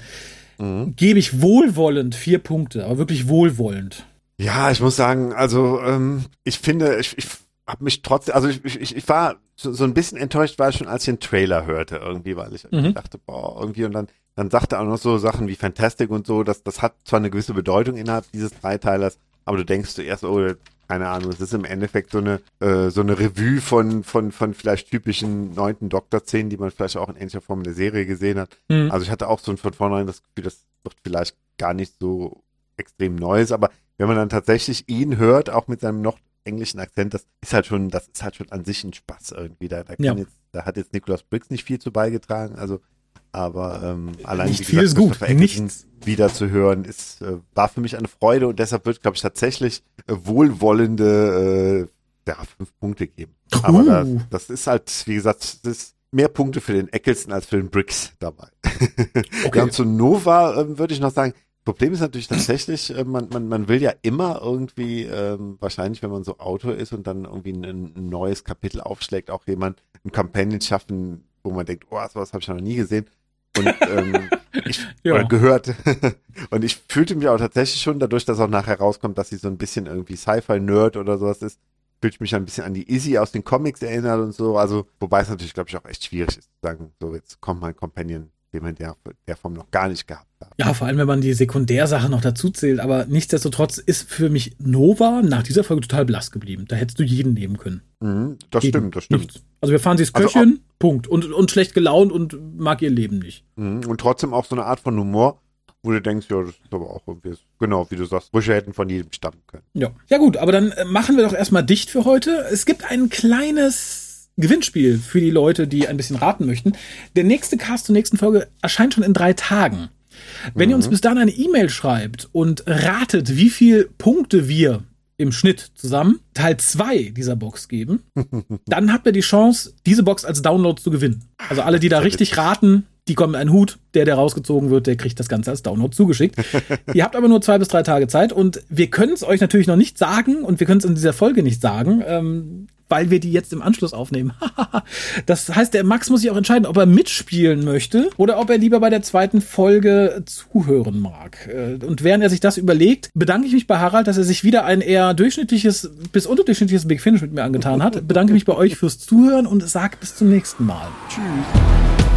Mhm. Gebe ich wohlwollend vier Punkte, aber wirklich wohlwollend. Ja, ich muss sagen, also ähm, ich finde, ich, ich habe mich trotzdem, also ich, ich, ich war so, so ein bisschen enttäuscht, war ich schon, als ich den Trailer hörte irgendwie, weil ich mhm. dachte, boah, irgendwie und dann dann sagte er auch noch so Sachen wie Fantastic und so, dass das hat zwar eine gewisse Bedeutung innerhalb dieses Dreiteilers, aber du denkst zuerst, oh, keine Ahnung, es ist im Endeffekt so eine äh, so eine Revue von von von vielleicht typischen neunten Doktor-Szenen, die man vielleicht auch in ähnlicher Form in der Serie gesehen hat. Mhm. Also ich hatte auch so von vornherein das Gefühl, das wird vielleicht gar nicht so extrem Neues, aber wenn man dann tatsächlich ihn hört, auch mit seinem noch englischen Akzent, das ist halt schon, das ist halt schon an sich ein Spaß irgendwie. Da, da, ja. jetzt, da hat jetzt Nicholas Briggs nicht viel zu beigetragen, also aber ähm, allein nicht viel ist gut, nichts wieder zu hören, ist äh, war für mich eine Freude und deshalb wird, glaube ich, tatsächlich äh, wohlwollende äh, ja, fünf Punkte geben. Uh. Aber das, das ist halt, wie gesagt, das ist mehr Punkte für den Eccleston als für den Briggs dabei. Okay. Und zu Nova äh, würde ich noch sagen, Problem ist natürlich tatsächlich, äh, man, man, man will ja immer irgendwie, ähm, wahrscheinlich, wenn man so Autor ist und dann irgendwie ein, ein neues Kapitel aufschlägt, auch jemand ein Companion schaffen, wo man denkt, oh, sowas habe ich noch nie gesehen. Und ähm, ich ja. gehört. und ich fühlte mich auch tatsächlich schon, dadurch, dass auch nachher rauskommt, dass sie so ein bisschen irgendwie Sci-Fi-Nerd oder sowas ist, fühlt ich mich ein bisschen an die Izzy aus den Comics erinnert und so. Also, wobei es natürlich, glaube ich, auch echt schwierig ist zu sagen, so jetzt kommt mein Companion den man der, der Form noch gar nicht gehabt hat. Ja, vor allem, wenn man die Sekundärsache noch dazu zählt. Aber nichtsdestotrotz ist für mich Nova nach dieser Folge total blass geblieben. Da hättest du jeden nehmen können. Mhm, das jeden. stimmt, das stimmt. Nichts. Also wir fahren sie ins Köchin, also Punkt. Und, und schlecht gelaunt und mag ihr Leben nicht. Mhm, und trotzdem auch so eine Art von Humor, wo du denkst, ja, das ist aber auch irgendwie, genau, wie du sagst, Brüche hätten von jedem stammen können. Ja. Ja gut, aber dann äh, machen wir doch erstmal dicht für heute. Es gibt ein kleines Gewinnspiel für die Leute, die ein bisschen raten möchten. Der nächste Cast zur nächsten Folge erscheint schon in drei Tagen. Wenn mhm. ihr uns mhm. bis dahin eine E-Mail schreibt und ratet, wie viel Punkte wir im Schnitt zusammen Teil 2 dieser Box geben, dann habt ihr die Chance, diese Box als Download zu gewinnen. Also alle, die da richtig raten, die kommen in einen Hut, der, der rausgezogen wird, der kriegt das Ganze als Download zugeschickt. ihr habt aber nur zwei bis drei Tage Zeit und wir können es euch natürlich noch nicht sagen und wir können es in dieser Folge nicht sagen. Ähm, weil wir die jetzt im Anschluss aufnehmen. das heißt, der Max muss sich auch entscheiden, ob er mitspielen möchte oder ob er lieber bei der zweiten Folge zuhören mag. Äh, und während er sich das überlegt, bedanke ich mich bei Harald, dass er sich wieder ein eher durchschnittliches bis unterdurchschnittliches Big Finish mit mir angetan hat. Bedanke mich bei euch fürs Zuhören und sage bis zum nächsten Mal. Tschüss.